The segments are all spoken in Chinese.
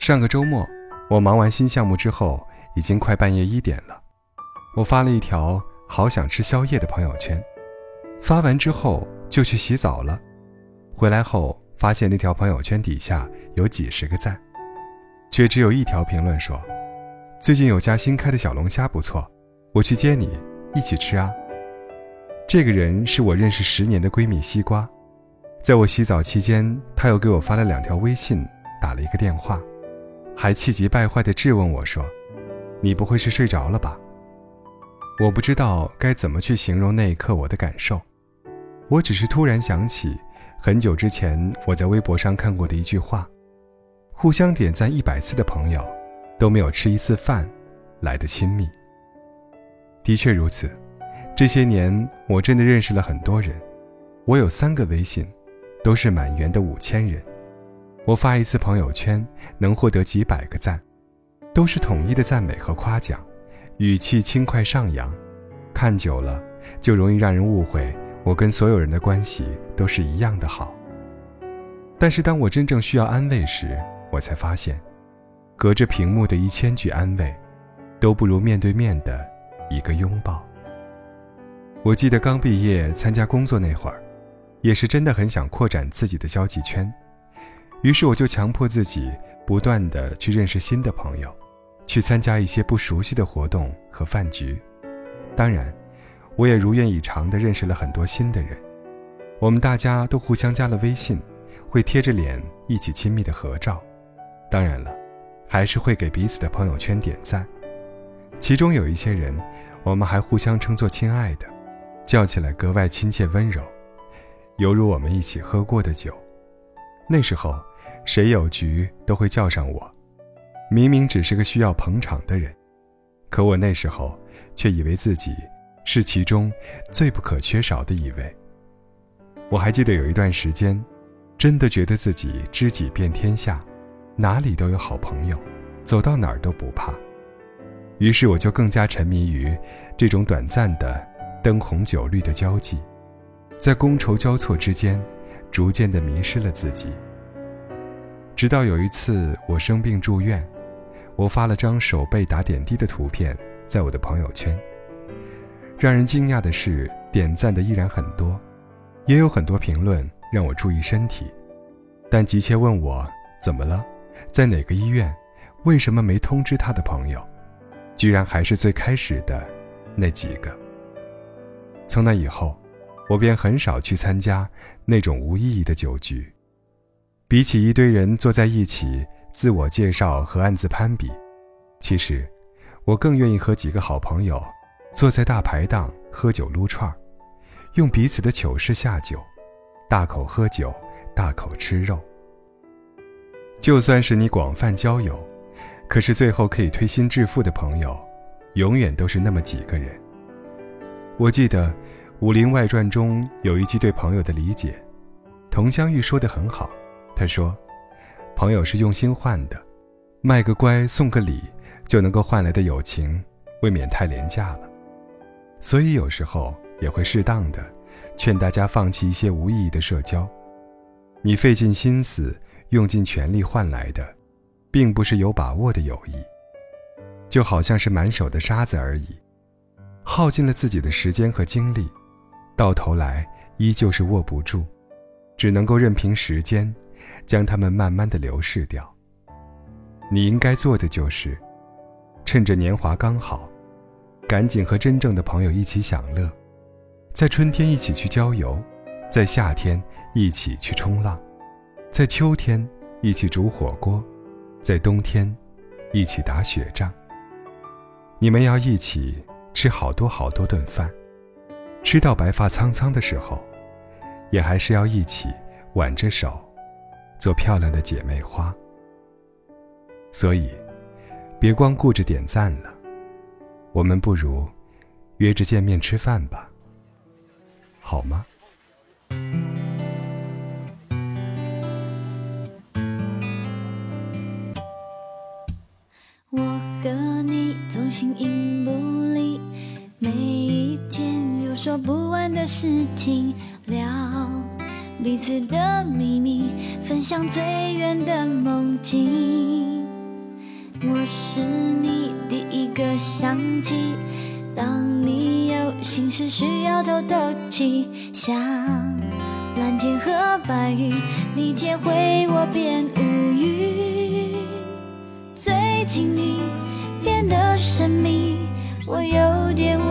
上个周末，我忙完新项目之后，已经快半夜一点了。我发了一条“好想吃宵夜”的朋友圈，发完之后就去洗澡了。回来后发现那条朋友圈底下有几十个赞，却只有一条评论说：“最近有家新开的小龙虾不错，我去接你一起吃啊。”这个人是我认识十年的闺蜜西瓜，在我洗澡期间，她又给我发了两条微信，打了一个电话。还气急败坏地质问我说：“你不会是睡着了吧？”我不知道该怎么去形容那一刻我的感受，我只是突然想起很久之前我在微博上看过的一句话：“互相点赞一百次的朋友，都没有吃一次饭来的亲密。”的确如此，这些年我真的认识了很多人，我有三个微信，都是满员的五千人。我发一次朋友圈能获得几百个赞，都是统一的赞美和夸奖，语气轻快上扬，看久了就容易让人误会我跟所有人的关系都是一样的好。但是当我真正需要安慰时，我才发现，隔着屏幕的一千句安慰，都不如面对面的一个拥抱。我记得刚毕业参加工作那会儿，也是真的很想扩展自己的交际圈。于是我就强迫自己不断的去认识新的朋友，去参加一些不熟悉的活动和饭局。当然，我也如愿以偿的认识了很多新的人。我们大家都互相加了微信，会贴着脸一起亲密的合照。当然了，还是会给彼此的朋友圈点赞。其中有一些人，我们还互相称作亲爱的，叫起来格外亲切温柔，犹如我们一起喝过的酒。那时候。谁有局都会叫上我，明明只是个需要捧场的人，可我那时候却以为自己是其中最不可缺少的一位。我还记得有一段时间，真的觉得自己知己遍天下，哪里都有好朋友，走到哪儿都不怕。于是我就更加沉迷于这种短暂的灯红酒绿的交际，在觥筹交错之间，逐渐的迷失了自己。直到有一次我生病住院，我发了张手背打点滴的图片在我的朋友圈。让人惊讶的是，点赞的依然很多，也有很多评论让我注意身体，但急切问我怎么了，在哪个医院，为什么没通知他的朋友，居然还是最开始的那几个。从那以后，我便很少去参加那种无意义的酒局。比起一堆人坐在一起自我介绍和暗自攀比，其实我更愿意和几个好朋友坐在大排档喝酒撸串儿，用彼此的糗事下酒，大口喝酒，大口吃肉。就算是你广泛交友，可是最后可以推心置腹的朋友，永远都是那么几个人。我记得《武林外传》中有一句对朋友的理解，佟湘玉说的很好。他说：“朋友是用心换的，卖个乖送个礼就能够换来的友情，未免太廉价了。所以有时候也会适当的劝大家放弃一些无意义的社交。你费尽心思、用尽全力换来的，并不是有把握的友谊，就好像是满手的沙子而已，耗尽了自己的时间和精力，到头来依旧是握不住，只能够任凭时间。”将他们慢慢的流逝掉。你应该做的就是，趁着年华刚好，赶紧和真正的朋友一起享乐，在春天一起去郊游，在夏天一起去冲浪，在秋天一起煮火锅，在冬天一起打雪仗。你们要一起吃好多好多顿饭，吃到白发苍苍的时候，也还是要一起挽着手。做漂亮的姐妹花，所以别光顾着点赞了，我们不如约着见面吃饭吧，好吗？我和你同行影不离，每一天有说不完的事情聊。彼此的秘密，分享最远的梦境。我是你第一个想起，当你有心事需要透透气，像蓝天和白云，你填回我变无语。最近你变得神秘，我有点无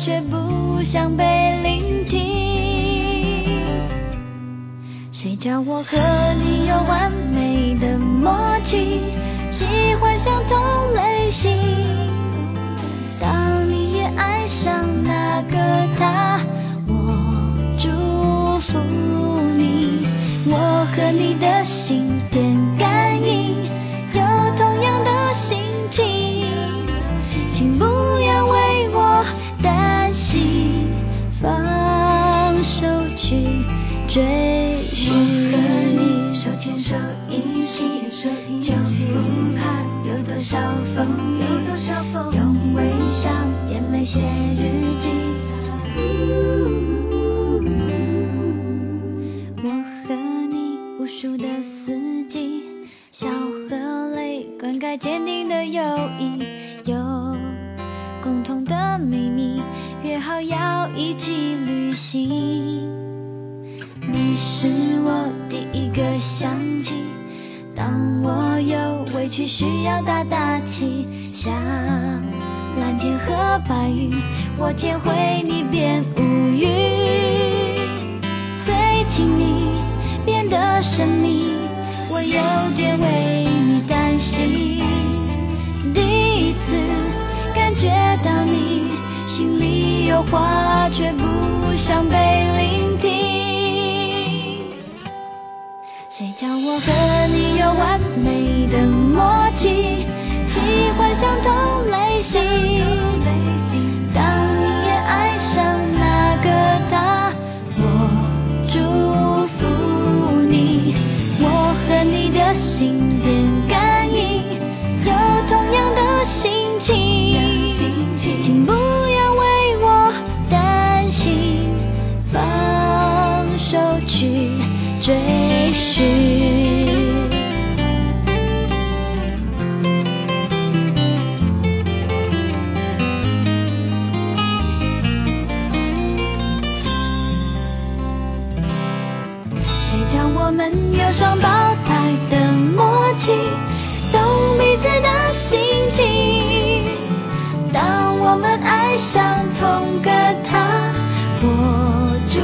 却不想被聆听。谁叫我和你有完美的默契，喜欢相同类型。当你也爱上那个他，我祝福你。我和你的心电感应，有同样的心情，请不有多少风，用微笑、眼泪写日记。我和你无数的四季，笑和泪灌溉坚定的友谊，有共同的秘密，约好要一起旅行。你是我第一个想起，当我有委屈需要打打气，像蓝天和白云，我天会你变无语。最近你变得神秘，我有点为你担心。第一次感觉到你心里有话，却不想被聆听。谁叫我和完美的默契，喜欢相同类型。当你也爱上那个他，我祝福你。我和你的心电感应，有同样的心情，请不要为我担心，放手去追寻。谁叫我们有双胞胎的默契，懂彼此的心情。当我们爱上同个他，我祝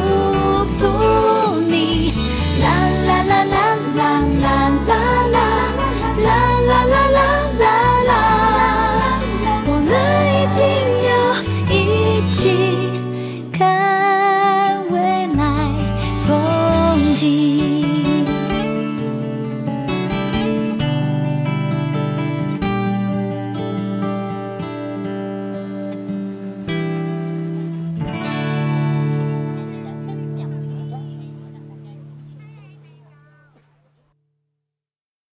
福你。啦啦啦啦